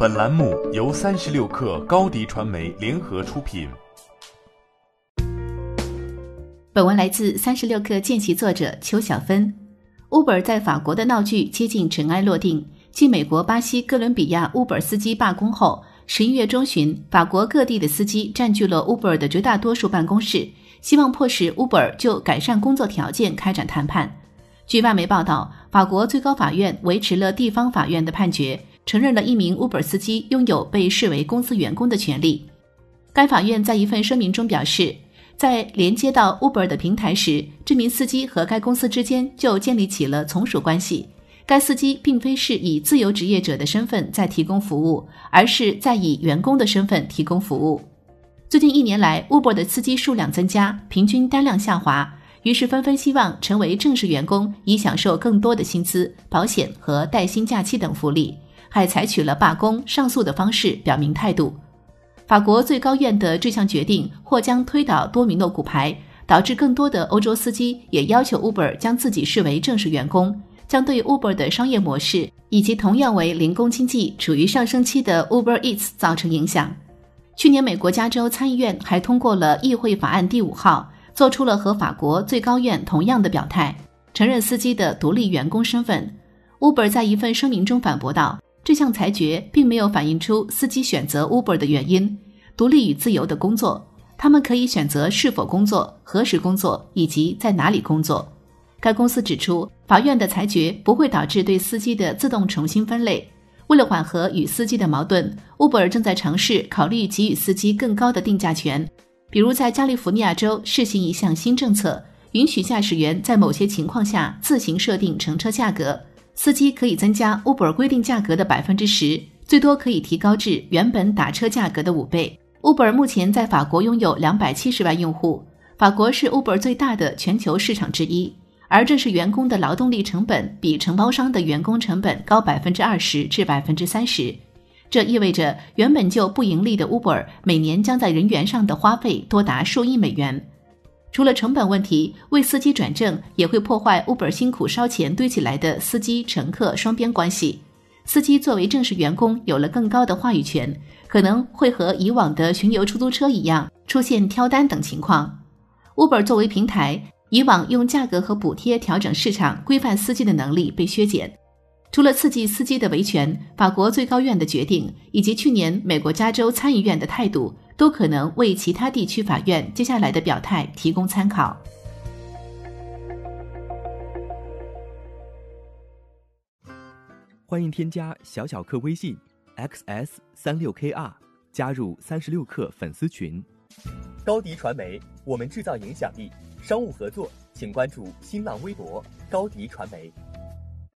本栏目由三十六氪高低传媒联合出品。本文来自三十六氪见习作者邱小芬。Uber 在法国的闹剧接近尘埃落定。继美国、巴西、哥伦比亚 Uber 司机罢工后，十一月中旬，法国各地的司机占据了 Uber 的绝大多数办公室，希望迫使 Uber 就改善工作条件开展谈判。据外媒报道，法国最高法院维持了地方法院的判决，承认了一名 Uber 司机拥有被视为公司员工的权利。该法院在一份声明中表示，在连接到 Uber 的平台时，这名司机和该公司之间就建立起了从属关系。该司机并非是以自由职业者的身份在提供服务，而是在以员工的身份提供服务。最近一年来，Uber 的司机数量增加，平均单量下滑。于是纷纷希望成为正式员工，以享受更多的薪资、保险和带薪假期等福利，还采取了罢工、上诉的方式表明态度。法国最高院的这项决定或将推倒多米诺骨牌，导致更多的欧洲司机也要求 Uber 将自己视为正式员工，将对 Uber 的商业模式以及同样为零工经济、处于上升期的 Uber Eats 造成影响。去年，美国加州参议院还通过了议会法案第五号。做出了和法国最高院同样的表态，承认司机的独立员工身份。Uber 在一份声明中反驳道：“这项裁决并没有反映出司机选择 Uber 的原因，独立与自由的工作，他们可以选择是否工作、何时工作以及在哪里工作。”该公司指出，法院的裁决不会导致对司机的自动重新分类。为了缓和与司机的矛盾，Uber 正在尝试考虑给予司机更高的定价权。比如，在加利福尼亚州试行一项新政策，允许驾驶员在某些情况下自行设定乘车价格。司机可以增加 Uber 规定价格的百分之十，最多可以提高至原本打车价格的五倍。Uber 目前在法国拥有两百七十万用户，法国是 Uber 最大的全球市场之一。而这是员工的劳动力成本比承包商的员工成本高百分之二十至百分之三十。这意味着原本就不盈利的 Uber 每年将在人员上的花费多达数亿美元。除了成本问题，为司机转正也会破坏 Uber 辛苦烧钱堆起来的司机乘客双边关系。司机作为正式员工，有了更高的话语权，可能会和以往的巡游出租车一样出现挑单等情况。Uber 作为平台，以往用价格和补贴调整市场、规范司机的能力被削减。除了刺激司机的维权，法国最高院的决定以及去年美国加州参议院的态度，都可能为其他地区法院接下来的表态提供参考。欢迎添加小小客微信 xs 三六 kr 加入三十六氪粉丝群。高迪传媒，我们制造影响力。商务合作，请关注新浪微博高迪传媒。